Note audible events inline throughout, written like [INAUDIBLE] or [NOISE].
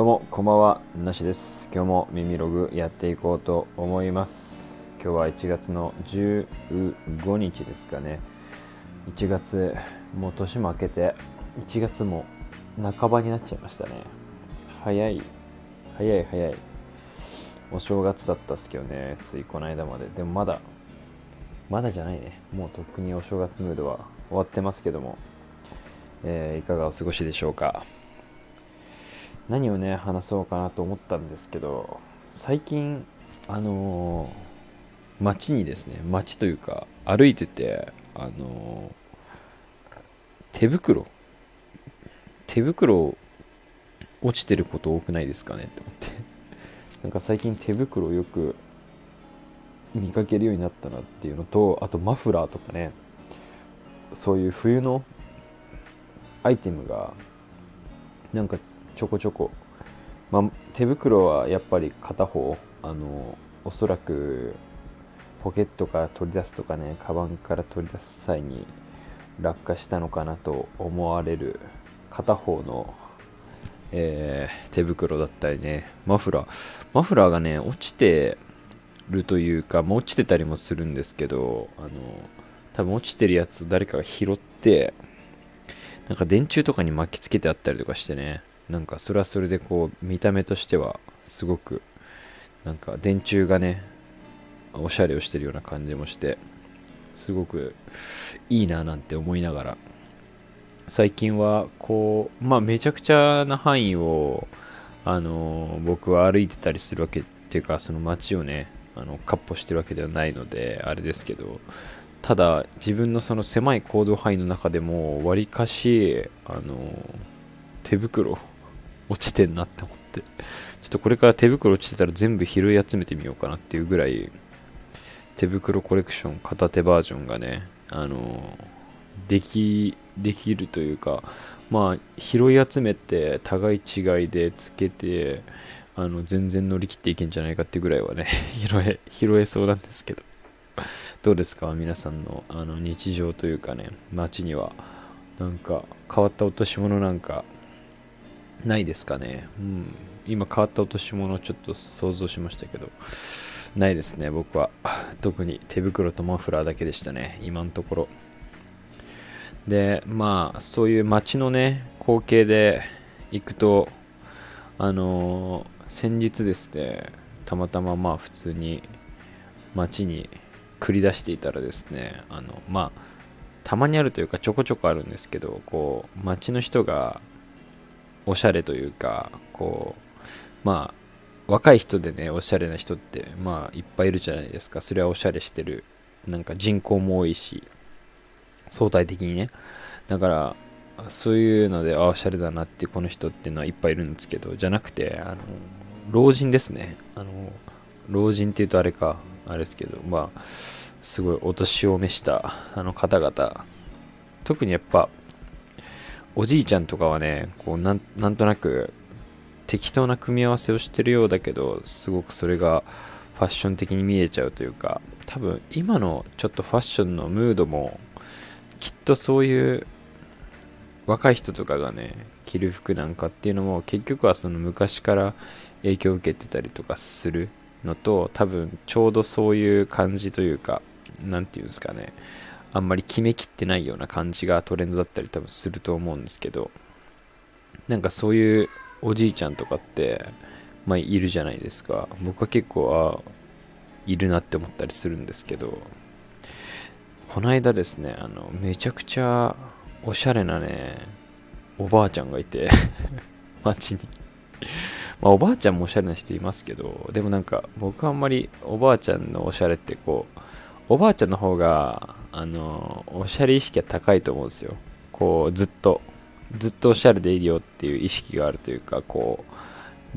どうもこんばんはなしです。今日も耳ログやっていこうと思います。今日は1月の15日ですかね。1月もう年も明けて1月も半ばになっちゃいましたね。早い早い早い。お正月だったっすけどねついこの間まで。でもまだまだじゃないね。もうとっくにお正月ムードは終わってますけども、えー、いかがお過ごしでしょうか。何をね話そうかなと思ったんですけど最近あのー、街にですね街というか歩いててあのー、手袋手袋落ちてること多くないですかねって思って。[LAUGHS] なんか最近手袋よく見かけるようになったなっていうのとあとマフラーとかね。そういう冬のアイテムがなんかちょこちょこ、まあ、手袋はやっぱり片方。あのおそらくポケットから取り出すとかねカバンから取り出す際に落下したのかなと思われる片方の、えー、手袋だったりね。マフラー。マフラーがね落ちてるというか、まあ、落ちてたりもするんですけどあの多分落ちてるやつを誰かが拾ってなんか電柱とかに巻きつけてあったりとかしてね。なんかそれはそれでこう見た目としてはすごくなんか電柱がねおしゃれをしてるような感じもしてすごくいいななんて思いながら。最近はこうまあめちゃくちゃな範囲をあの僕は歩いてたりするわけっていうかその街をねあのかっ歩してるわけではないのであれですけどただ自分のその狭い行動範囲の中でもわりかしあの手袋落ちてんなって思って。ちょっとこれから手袋落ちてたら全部拾い集めてみようかなっていうぐらい手袋コレクション片手バージョンがねあのできできるというかまあ拾い集めて互い違いでつけてあの全然乗り切っていけんじゃないかっていうぐらいはね [LAUGHS] 拾え拾えそうなんですけど。どうですか？皆さんのあの日常というかね街には。なんか変わった落とし物なんかないですかね。うん。今変わった落とし物をちょっと想像しましたけど、ないですね、僕は。特に手袋とマフラーだけでしたね、今のところ。で、まあ、そういう街のね、光景で行くと、あのー、先日ですね、たまたままあ普通に街に繰り出していたらですね、あの、まあ、たまにあるというかちょこちょこあるんですけど、こう、街の人がおしゃれというかこうまあ若い人でねおしゃれな人ってまあいっぱいいるじゃないですか。それはおしゃれしてる。なんか人口も多いし相対的にね。だからそういうのでああおしゃれだなってこの人っていうのはいっぱいいるんですけどじゃなくてあの老人ですね。あの老人っていうとあれかあれですけどまあすごいお年を召したあの方々。特にやっぱおじいちゃんとかはねこうなんなんとなく適当な組み合わせをしてるようだけどすごくそれがファッション的に見えちゃうというか多分今のちょっとファッションのムードもきっとそういう若い人とかがね着る服なんかっていうのも結局はその昔から影響を受けてたりとかするのと多分ちょうどそういう感じというか何て言うんですかね。あんまり決めきってないような感じがトレンドだったり多分すると思うんですけどなんかそういうおじいちゃんとかってまあいるじゃないですか。僕は結構あいるなって思ったりするんですけどこの間ですねあのめちゃくちゃおしゃれなねおばあちゃんがいて [LAUGHS] 街に。まあおばあちゃんもおしゃれな人いますけどでもなんか僕あんまりおばあちゃんのおしゃれってこうおばあちゃんの方があのおしゃれ意識が高いと思うんですよ。こうずっと。ずっとおしゃれでいいよっていう意識があるというかこう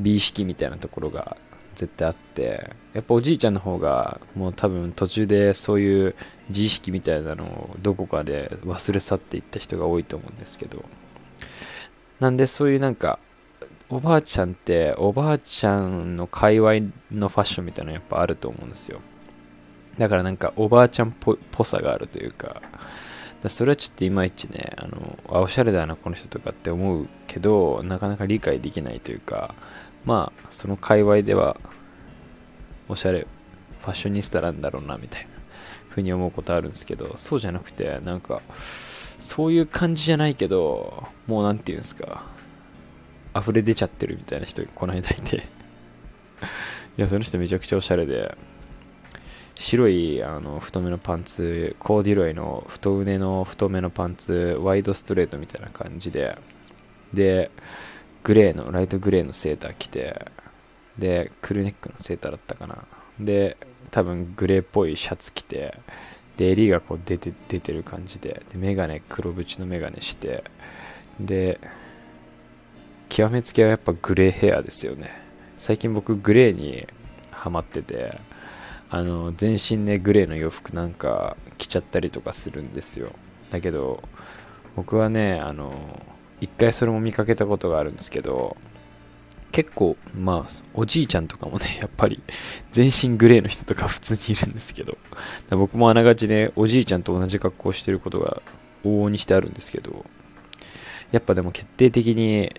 美意識みたいなところが絶対あって。やっぱおじいちゃんの方がもう多分途中でそういう自意識みたいなのをどこかで忘れ去っていった人が多いと思うんですけど。なんでそういうなんかおばあちゃんっておばあちゃんの界隈のファッションみたいなのやっぱあると思うんですよ。だからなんかおばあちゃんっぽさがあるというか、それはちょっといまいちねあのあおしゃれだなこの人とかって思うけどなかなか理解できないというかまあその界隈ではおしゃれファッショニスタなんだろうなみたいなふうに思うことあるんですけどそうじゃなくてなんかそういう感じじゃないけどもう何て言うんですか溢れ出ちゃってるみたいな人この間いて。[LAUGHS] いやその人めちゃくちゃおしゃれで白いあの太めのパンツコーディロイの太腕の太めのパンツワイドストレートみたいな感じででグレーのライトグレーのセーター着てでクルネックのセーターだったかな。で多分グレーっぽいシャツ着てで襟がこう出て出てる感じででメガネ黒縁のメガネしてで極めつけはやっぱグレーヘアですよね。最近僕グレーにハマっててあの全身ねグレーの洋服なんか着ちゃったりとかするんですよ。だけど僕はねあの一回それも見かけたことがあるんですけど結構まあおじいちゃんとかもね [LAUGHS] やっぱり全身グレーの人とか普通にいるんですけど。僕もあながちねおじいちゃんと同じ格好してることが往々にしてあるんですけどやっぱでも決定的に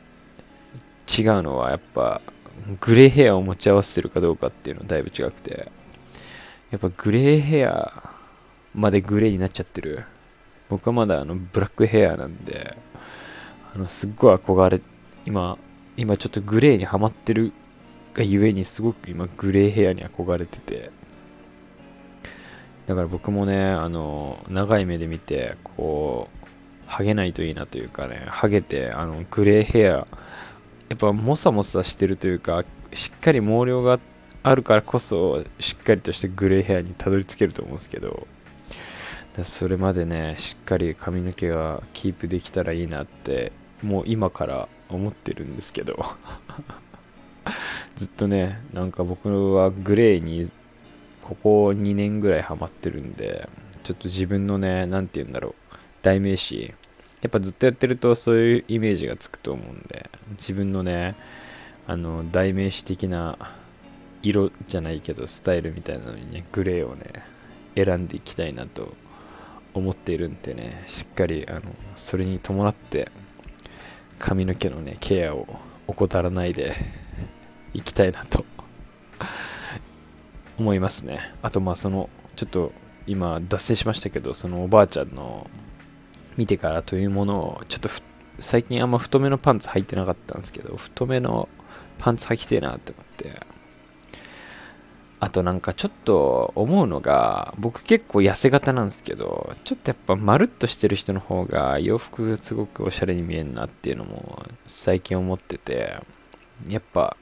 違うのはやっぱグレーヘアを持ち合わせてるかどうかっていうのはだいぶ違くて。やっぱグレーヘアまでグレーになっちゃってる。僕はまだあのブラックヘアなんであのすっごい憧れ今今ちょっとグレーにはまってるがゆえにすごく今グレーヘアに憧れてて。だから僕もねあの長い目で見てこうハゲないといいなというかねハゲてあのグレーヘアやっぱモサモサしてるというかしっかり毛量があってあるからこそしっかりとしてグレーヘアにたどり着けると思うんですけどそれまでねしっかり髪の毛がキープできたらいいなってもう今から思ってるんですけど [LAUGHS] ずっとねなんか僕はグレーにここ2年ぐらいハマってるんでちょっと自分のね何て言うんだろう代名詞やっぱずっとやってるとそういうイメージがつくと思うんで自分のねあの代名詞的な色じゃないけどスタイルみたいなのにねグレーをね選んでいきたいなと思っているんでねしっかりあのそれに伴って髪の毛のねケアを怠らないでいきたいなと [LAUGHS] 思いますね。あとまあそのちょっと今脱線しましたけどそのおばあちゃんの見てからというものをちょっと最近あんま太めのパンツ履いてなかったんですけど太めのパンツ履きてえなって思ってあとなんかちょっと思うのが僕結構痩せ型なんですけどちょっとやっぱまるっとしてる人の方が洋服すごくおしゃれに見えるなっていうのも最近思っててやっぱ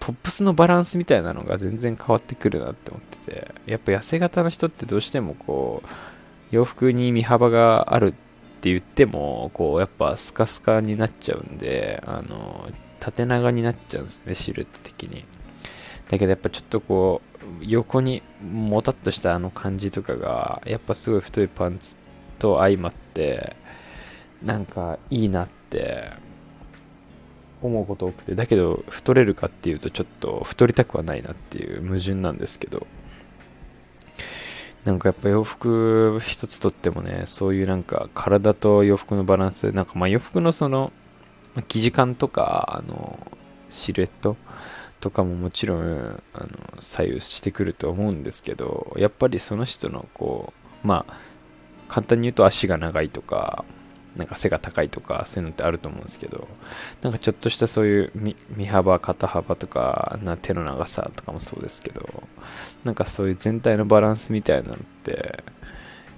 トップスのバランスみたいなのが全然変わってくるなって思っててやっぱ痩せ型の人ってどうしてもこう洋服に身幅があるって言ってもこうやっぱスカスカになっちゃうんであの縦長になっちゃうんですねシルエット的に。だけどやっぱちょっとこう横にもたっとしたあの感じとかがやっぱすごい太いパンツと相まってなんかいいなって思うこと多くて。だけど太れるかっていうとちょっと太りたくはないなっていう矛盾なんですけどなんかやっぱ洋服一つとってもねそういうなんか体と洋服のバランスなんかまあ洋服のその生地感とかあのシルエットとかももちろんあの左右してくると思うんですけどやっぱりその人のこうまあ簡単に言うと足が長いとかなんか背が高いとかそういうのってあると思うんですけどなんかちょっとしたそういう身幅肩幅とかな手の長さとかもそうですけどなんかそういう全体のバランスみたいなのって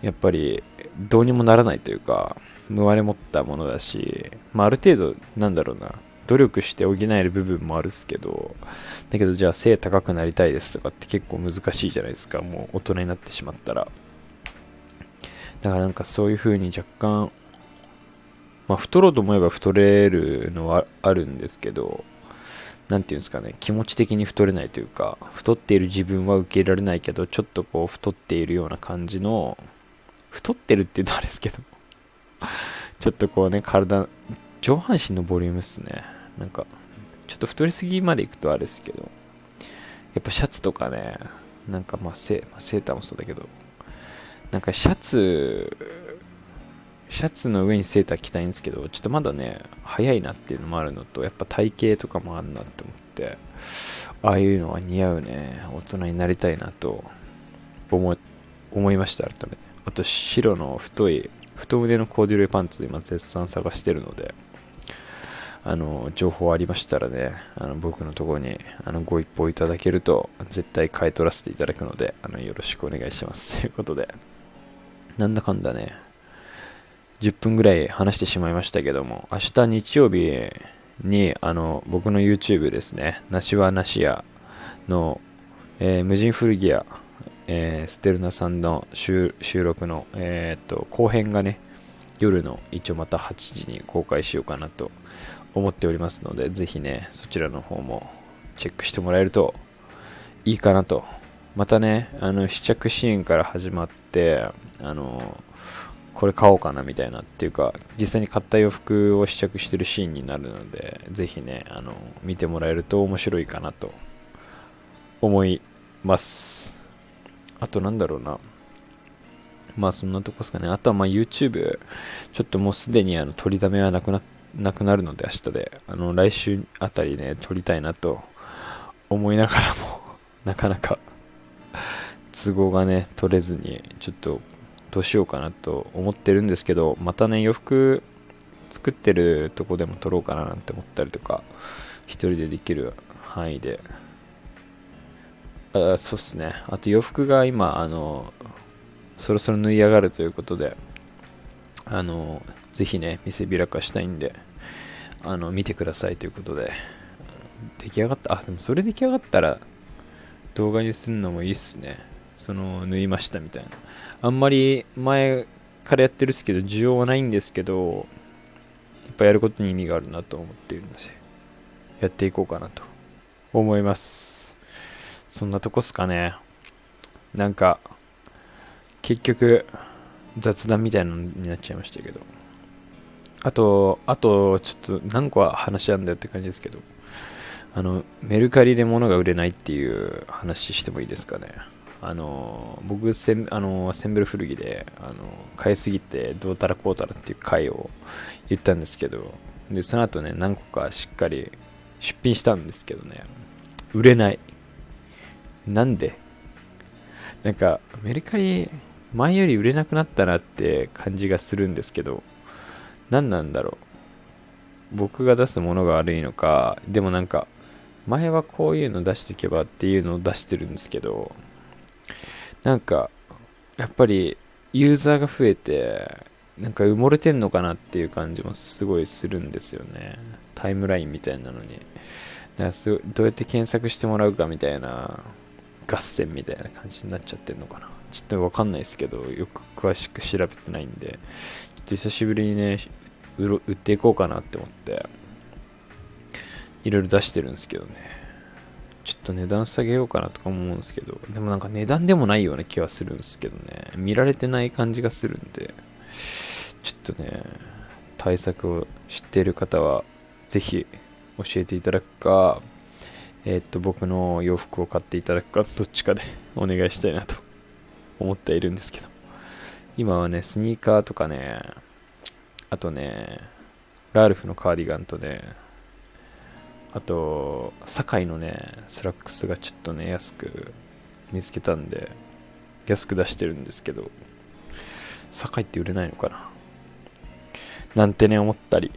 やっぱりどうにもならないというか生まれ持ったものだし、まあ、ある程度なんだろうな努力して補える部分もあるっすけど、だけどじゃあ背高くなりたいですとかって結構難しいじゃないですか、もう大人になってしまったら。だからなんかそういう風に若干、まあ太ろうと思えば太れるのはあるんですけど、何て言うんですかね、気持ち的に太れないというか、太っている自分は受け入れられないけど、ちょっとこう太っているような感じの、太ってるって言うとあれですけどちょっとこうね、体、上半身のボリュームっすね。なんか、ちょっと太りすぎまでいくとあれですけど、やっぱシャツとかね、なんかまあセ,、まあ、セーターもそうだけど、なんかシャツシャツの上にセーター着たいんですけどちょっとまだね早いなっていうのもあるのとやっぱ体型とかもあるなって思ってああいうのは似合うね大人になりたいなと思思いました改めて。あと白の太い太腕のコーデュロイパンツ今絶賛探してるのであの情報ありましたらねあの僕のところにあのご一報いただけると絶対買い取らせていただくのであのよろしくお願いします。ということで。なんだかんだね10分ぐらい話してしまいましたけども明日日曜日にあの僕の YouTube ですね梨は梨屋の、えー、無人古着屋、えー、ステルナさんの収録の、えー、っと後編がね夜の一応また8時に公開しようかなと思っておりますので、ぜひね、そちらの方もチェックしてもらえるといいかなと。またね、あの試着シーンから始まって、あの、これ買おうかなみたいなっていうか、実際に買った洋服を試着してるシーンになるので、ぜひね、あの、見てもらえると面白いかなと思います。あとなんだろうな。まあそんなとこですかね。あとはま YouTube、ちょっともうすでにあの取りだめはなくなってなくなるので明日で、あの、来週あたりね、撮りたいなと思いながらも [LAUGHS] なかなか都合がね、取れずに、ちょっとどうしようかなと思ってるんですけど、またね、洋服作ってるとこでも撮ろうかななんて思ったりとか、一人でできる範囲で。あそうっすね。あと洋服が今、あの、そろそろ縫い上がるということで、あの、ぜひね、見せびらかしたいんで、あの、見てくださいということで、出来上がった、あ、でもそれ出来上がったら動画にするのもいいっすね。その、縫いましたみたいな。あんまり前からやってるっすけど、需要はないんですけど、やっぱやることに意味があるなと思っているので、やっていこうかなと思います。そんなとこっすかね。なんか、結局、雑談みたいなのになっちゃいましたけど。あと、あと、ちょっと何個は話あんだよって感じですけど、あの、メルカリで物が売れないっていう話してもいいですかね。あの、僕、センあのセンベル古着で、あの、買いすぎてどうたらこうたらっていう回を言ったんですけど、で、その後ね、何個かしっかり出品したんですけどね、売れない。なんで？なんか、メルカリ、前より売れなくなったなって感じがするんですけど、何なんだろう。僕が出すものが悪いのかでもなんか前はこういうの出しておけばっていうのを出してるんですけどなんかやっぱりユーザーが増えてなんか埋もれてんのかなっていう感じもすごいするんですよね。タイムラインみたいなのに。だからどうやって検索してもらうかみたいな合戦みたいな感じになっちゃってんのかな。ちょっとわかんないですけどよく詳しく調べてないんで。ちょっと久しぶりにね売っていこうかなって思っていろいろ出してるんですけどね。ちょっと値段下げようかなとか思うんですけどでもなんか値段でもないような気はするんですけどね。見られてない感じがするんでちょっとね対策を知っている方はぜひ教えていただくかえー、っと僕の洋服を買っていただくかどっちかで [LAUGHS] お願いしたいなと思っているんですけど。今はね、スニーカーとかね、あとね、ラルフのカーディガンとね、あと、 sacaiのね、スラックスがちょっとね、安く見つけたんで、安く出してるんですけど、 sacaiって売れないのかな。なんてね、思ったり、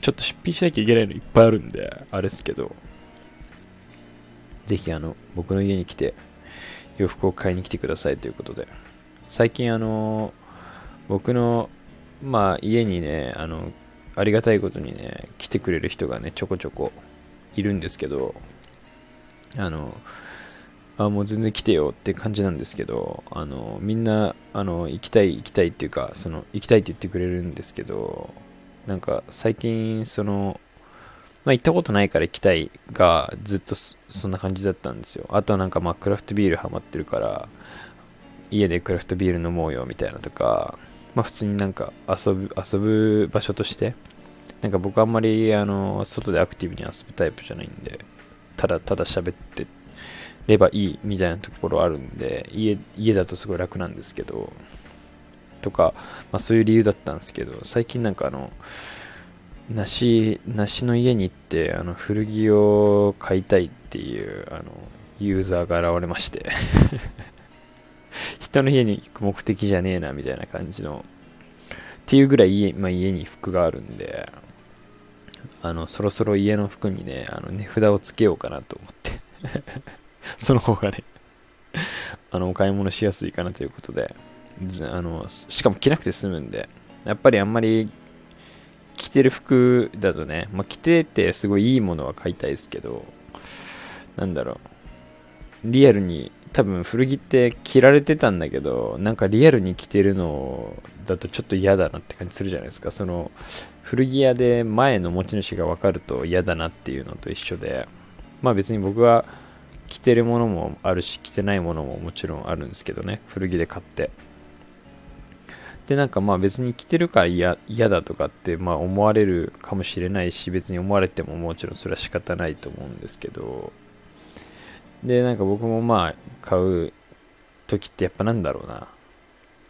ちょっと出品しなきゃいけないのいっぱいあるんで、あれですけど、ぜひあの、僕の家に来て、洋服を買いに来てくださいということで、最近あの僕のまあ家にねあのありがたいことにね来てくれる人がねちょこちょこいるんですけどあのあもう全然来てよって感じなんですけどあのみんなあの行きたい行きたいっていうかその行きたいって言ってくれるんですけどなんか最近そのまあ行ったことないから行きたいがずっとそんな感じだったんですよ。あとはなんかまあクラフトビールハマってるから家でクラフトビール飲もうよみたいなとか、まあ普通になんか遊ぶ、遊ぶ場所として、なんか僕あんまりあの、外でアクティブに遊ぶタイプじゃないんで、ただただ喋ってればいいみたいなところあるんで、家、家だとすごい楽なんですけど、とか、まあ、そういう理由だったんですけど最近なんかあの梨梨の家に行ってあの古着を買いたいっていうあのユーザーが現れまして。[LAUGHS] 人の家に行く目的じゃねえなみたいな感じの。っていうぐらい家,、まあ、家に服があるんであのそろそろ家の服にねあの値札をつけようかなと思って。[LAUGHS] その方がねあのお買い物しやすいかなということで。あのしかも着なくて済むんで。やっぱりあんまり着てる服だとね、まあ、着ててすごいいいものは買いたいですけどなんだろう。リアルに多分古着って着られてたんだけどなんかリアルに着てるのだとちょっと嫌だなって感じするじゃないですか。その古着屋で前の持ち主が分かると嫌だなっていうのと一緒で。まあ別に僕は着てるものもあるし着てないものももちろんあるんですけどね。古着で買って。でなんかまあ別に着てるから嫌だとかってまあ思われるかもしれないし別に思われてももちろんそれは仕方ないと思うんですけど。でなんか僕もまあ買う時ってやっぱなんだろうな。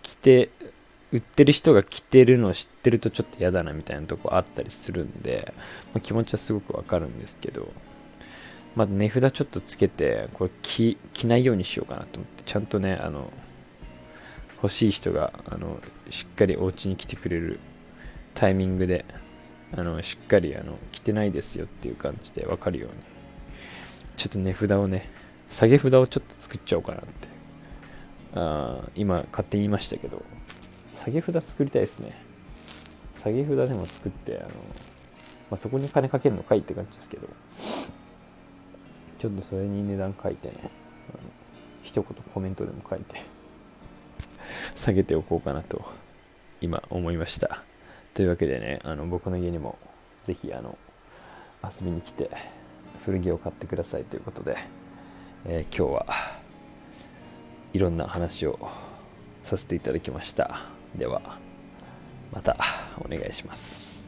着て売ってる人が着てるのを知ってるとちょっと嫌だなみたいなとこあったりするんで、まあ、気持ちはすごくわかるんですけどまあ、値札ちょっとつけてこれ着着ないようにしようかなと思ってちゃんとねあの欲しい人があのしっかりお家に来てくれるタイミングであのしっかりあの着てないですよっていう感じで分かるようにちょっと値札をね下げ札をちょっと作っちゃおうかなって。あ今勝手に言いましたけど。下げ札作りたいですね。下げ札でも作ってあの、まあ、そこに金かけるのかいって感じですけど。ちょっとそれに値段書いてね一言コメントでも書いて下げておこうかなと今思いました。というわけでねあの僕の家にもぜひあの遊びに来て古着を買ってくださいということで、えー、今日はいろんな話をさせていただきました。ではまたお願いします。